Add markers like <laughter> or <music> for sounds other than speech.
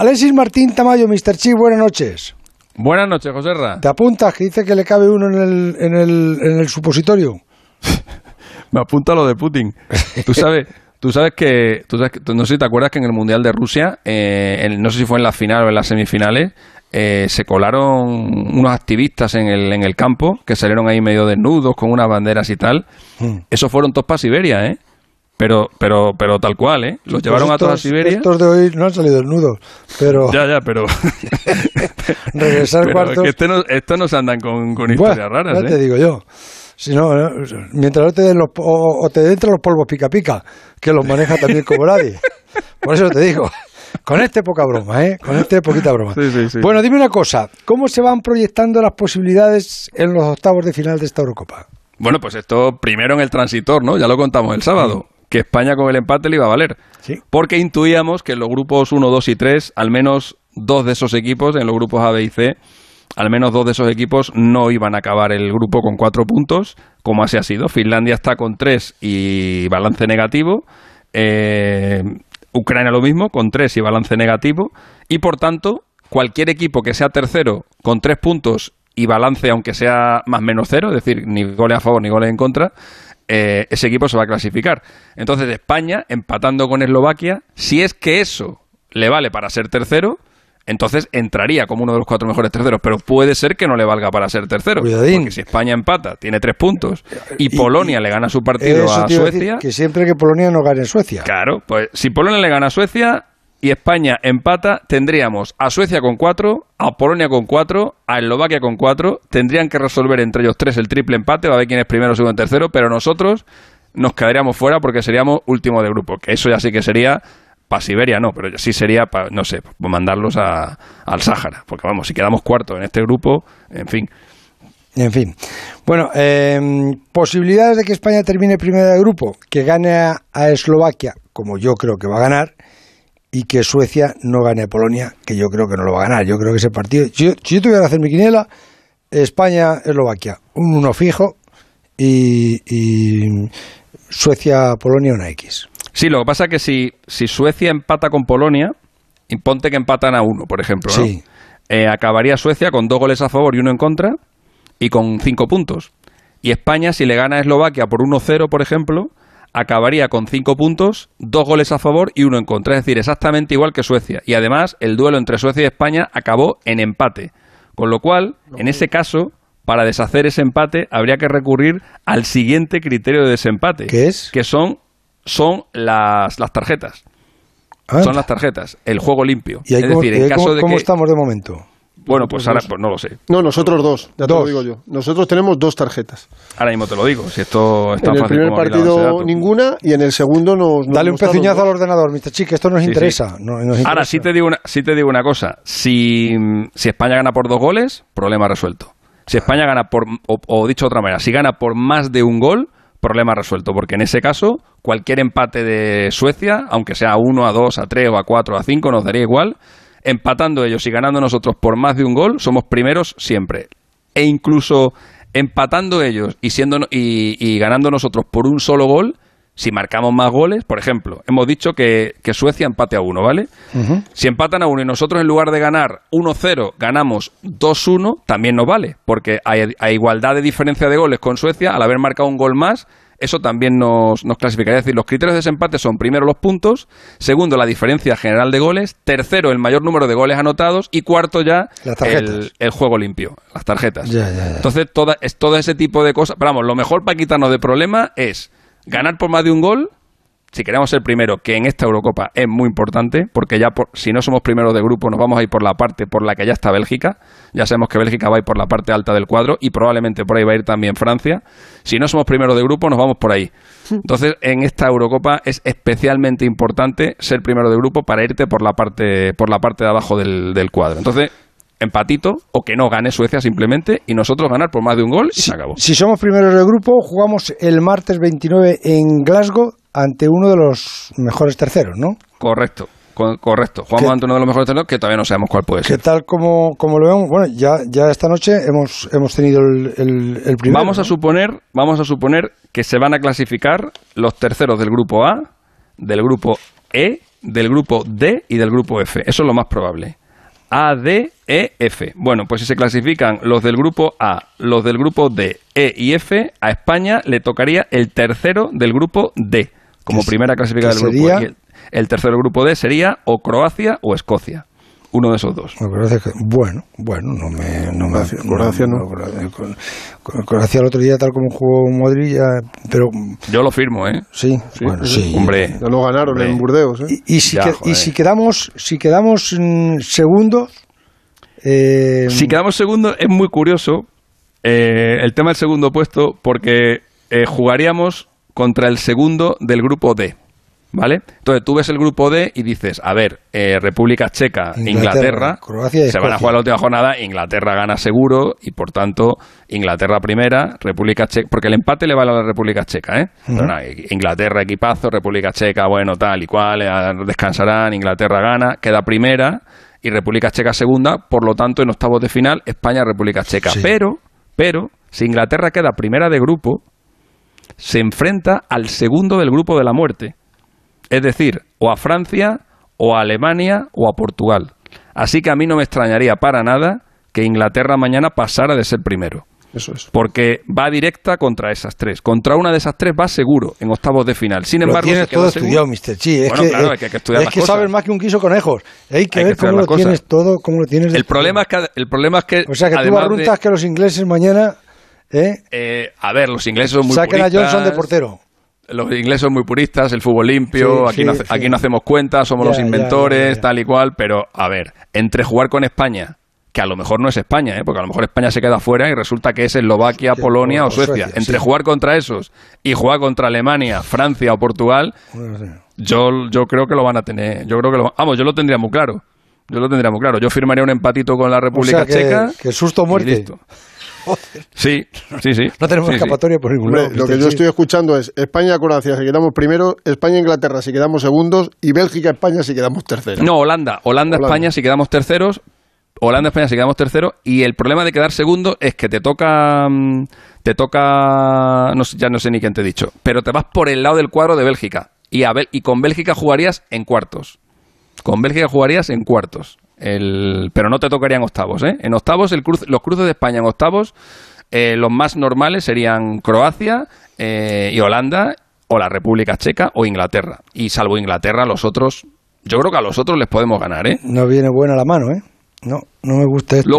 Alexis Martín Tamayo, Mr. Chi, buenas noches. Buenas noches, José Ra. ¿Te apuntas que dice que le cabe uno en el, en el, en el supositorio? <laughs> Me apunta lo de Putin. Tú sabes, tú sabes que, tú sabes no sé si te acuerdas que en el Mundial de Rusia, eh, no sé si fue en la final o en las semifinales, eh, se colaron unos activistas en el, en el campo que salieron ahí medio desnudos con unas banderas y tal. Hmm. Esos fueron todos para Siberia, ¿eh? Pero, pero, pero tal cual, ¿eh? Los pues llevaron a toda Siberia. Estos de hoy no han salido desnudos, pero... Ya, ya, pero... <laughs> Regresar <laughs> cuartos... Es que este estos no se andan con, con historias raras, ya te digo yo. Si no, mientras no te den los, o, te entran los polvos pica pica, que los maneja también como nadie. Por eso te digo, con este poca broma, ¿eh? Con este poquita broma. Bueno, dime una cosa, ¿cómo se van proyectando las posibilidades en los octavos de final de esta Eurocopa? Bueno, pues esto primero en el transitor, ¿no? Ya lo contamos el sábado, que España con el empate le iba a valer. Sí. Porque intuíamos que en los grupos 1, 2 y 3, al menos dos de esos equipos, en los grupos A, B y C, al menos dos de esos equipos no iban a acabar el grupo con cuatro puntos, como así ha sido. Finlandia está con tres y balance negativo. Eh, Ucrania lo mismo, con tres y balance negativo. Y por tanto, cualquier equipo que sea tercero con tres puntos y balance, aunque sea más menos cero, es decir, ni goles a favor ni goles en contra, eh, ese equipo se va a clasificar. Entonces, España, empatando con Eslovaquia, si es que eso le vale para ser tercero, entonces entraría como uno de los cuatro mejores terceros, pero puede ser que no le valga para ser tercero. Porque si España empata, tiene tres puntos, y, Polonia le gana su partido a Suecia. que siempre que Polonia no gane Suecia. Claro, pues si Polonia le gana a Suecia y España empata, tendríamos a Suecia con cuatro, a Polonia con cuatro, a Eslovaquia con cuatro. Tendrían que resolver entre ellos tres el triple empate, va a ver quién es primero, segundo, tercero, pero nosotros nos quedaríamos fuera porque seríamos último de grupo, que eso ya sí que sería para Siberia no, pero sí sería para, no sé, mandarlos a, al Sáhara, porque vamos, si quedamos cuarto en este grupo, en fin. En fin. Bueno, em, posibilidades de que España termine primero de grupo, que gane a, Eslovaquia, como yo creo que va a ganar, y que Suecia no gane a Polonia, que yo creo que no lo va a ganar. Yo creo que ese partido, si yo, si yo tuviera que hacer mi quiniela, España-Eslovaquia, un uno fijo, y, y Suecia-Polonia una X. Sí, lo que pasa es que si, si Suecia empata con Polonia, y ponte que empatan a uno, por ejemplo, eh, acabaría Suecia con dos goles a favor y uno en contra, y con cinco puntos. Y España, si le gana a Eslovaquia por 1-0, por ejemplo, acabaría con cinco puntos, dos goles a favor y uno en contra. Es decir, exactamente igual que Suecia. Y además, el duelo entre Suecia y España acabó en empate. Con lo cual, en ese caso, para deshacer ese empate, habría que recurrir al siguiente criterio de desempate. ¿Qué es? Que son son las, las tarjetas. Ah. Son las tarjetas, el juego limpio. ¿Y es decir, en caso de ¿cómo estamos de momento? Bueno, pues ahora pues no lo sé. No, nosotros dos, ya te lo digo yo. Nosotros tenemos dos tarjetas. Ahora mismo te lo digo, si esto está En el primer partido ninguna y en el segundo nos... Dale un pezuñazo al ordenador, Mr. Chic, esto nos interesa. Ahora sí te, digo una, sí te digo una cosa. Si, si España gana por dos goles, problema resuelto. Si España gana por, o dicho de otra manera, si gana por más de un gol, problema resuelto, porque en ese caso cualquier empate de Suecia, aunque sea a 1, a 2, a 3 o a 4 a 5, nos daría igual, empatando ellos y ganando nosotros por más de un gol, somos primeros siempre. E incluso empatando ellos y, siendo, y, y ganando nosotros por un solo gol, si marcamos más goles, por ejemplo, hemos dicho que, Suecia empate a uno, ¿vale? Si empatan a uno y nosotros en lugar de ganar 1-0 ganamos 2-1, también nos vale, porque a, igualdad de diferencia de goles con Suecia, al haber marcado un gol más, eso también nos, nos clasificaría. Es decir, los criterios de desempate son primero los puntos, segundo la diferencia general de goles, tercero el mayor número de goles anotados y cuarto ya el, el, juego limpio, las tarjetas. Entonces, toda, es todo ese tipo de cosas. Pero vamos, lo mejor para quitarnos de problema es ganar por más de un gol, si queremos ser primero, que en esta Eurocopa es muy importante, porque ya si no somos primeros de grupo, nos vamos a ir por la parte por la que ya está Bélgica. Ya sabemos que Bélgica va a ir por la parte alta del cuadro y probablemente por ahí va a ir también Francia. Si no somos primeros de grupo, nos vamos por ahí. Entonces, en esta Eurocopa es especialmente importante ser primero de grupo para irte por la parte, por la parte de abajo del, del cuadro. Entonces, empatito o que no gane Suecia simplemente y nosotros ganar por más de un gol y se acabó. Si somos primeros del grupo, jugamos el martes 29 en Glasgow ante uno de los mejores terceros, ¿no? Correcto. correcto, jugamos ante uno de los mejores terceros que todavía no sabemos cuál puede ser. ¿Qué tal como, como lo vemos? Bueno, ya, ya esta noche hemos, hemos tenido el, el, primero. Vamos a, suponer, vamos a suponer que se van a clasificar los terceros del grupo A, del grupo E del grupo D y del grupo F. Eso es lo más probable. A, D, E, F. Bueno, pues si se clasifican los del grupo A, los del grupo D, E y F, a España le tocaría el tercero del grupo D, como primera clasificada del grupo. sería? Y el, del grupo D sería o Croacia o Escocia. Uno de esos dos. Bueno, bueno, no me. No me Croacia- no. Croacia, el otro día, tal como jugó Madrid, ya- pero Yo lo firmo, ¿eh? sí, bueno, sí. Hombre, Ya no ganaron Hombre. en Burdeos. ¿eh? Y, y si, Ya, que- joder. y si quedamos, si quedamos mm, segundos, eh, Si quedamos segundos, es muy curioso eh, el tema del segundo puesto, porque eh, jugaríamos contra el segundo del grupo D. ¿Vale? Entonces tú ves el grupo D y dices, a ver, eh, República Checa, Inglaterra, Inglaterra, Croacia y se van a jugar la última jornada, Inglaterra gana seguro y por tanto Inglaterra primera, República Checa, porque el empate le vale a la República Checa, ¿eh? Inglaterra equipazo, República Checa, bueno, tal y cual, eh, descansarán, Inglaterra gana, queda primera y República Checa segunda, por lo tanto en octavos de final España República Checa, Sí. pero pero si Inglaterra queda primera de grupo se enfrenta al segundo del grupo de la muerte. Es decir, o a Francia, o a Alemania, o a Portugal. Así que a mí no me extrañaría para nada que Inglaterra mañana pasara de ser primero. Eso es. Porque va directa contra esas tres. Contra una de esas tres va seguro en octavos de final. Sin lo embargo, tienes se todo estudiado, Mr. Chi. Es Bueno, que, claro, es que hay que estudiar es las que cosas. sabes más que un quiso conejos. Hay que Hay ver cómo lo cosas. tienes todo, cómo lo tienes. El problema es que el problema es que o sea, que tú además de- arruntas que los ingleses mañana ¿eh? eh, a ver, los ingleses son muy saquen a puristas. Johnson de portero. Los ingleses son muy puristas, el fútbol limpio, Sí, aquí, sí, no, sí. aquí no hacemos cuentas, somos Ya, los inventores, ya, ya. tal y cual, pero a ver, entre jugar con España, que a lo mejor no es España, ¿eh? porque a lo mejor España se queda fuera y resulta que es Eslovaquia, Polonia o- o Suecia. Suecia, entre sí. jugar contra esos y jugar contra Alemania, Francia o Portugal, yo, yo creo que lo van a tener. Yo creo que lo, vamos, yo lo tendría muy claro. Yo lo tendría muy claro. Yo firmaría un empatito con la O República sea, Checa. que susto y muerte. listo. Sí, sí, sí. No tenemos Sí, sí. escapatoria por ningún lado. lo que yo estoy escuchando es España-Croacia si quedamos primero, España-Inglaterra si quedamos segundos y Bélgica-España si quedamos terceros. No, Holanda. Holanda, Holanda. España si quedamos terceros. Holanda, España si quedamos terceros. Y el problema de quedar segundo es que te toca. mm, Te toca. No sé, ya no sé ni quién te he dicho. Pero te vas por el lado del cuadro de Bélgica. Y, a Bel- y con Bélgica jugarías en cuartos. Con Bélgica jugarías en cuartos. El, pero no te tocarían octavos, ¿eh? En octavos, el cruce- los cruces de España en octavos, eh, los más normales serían Croacia eh, y Holanda, o la República Checa, o Inglaterra. Y salvo Inglaterra, los otros, yo creo que a los otros les podemos ganar, ¿eh? No viene buena la mano, ¿eh? No, no me gusta esto.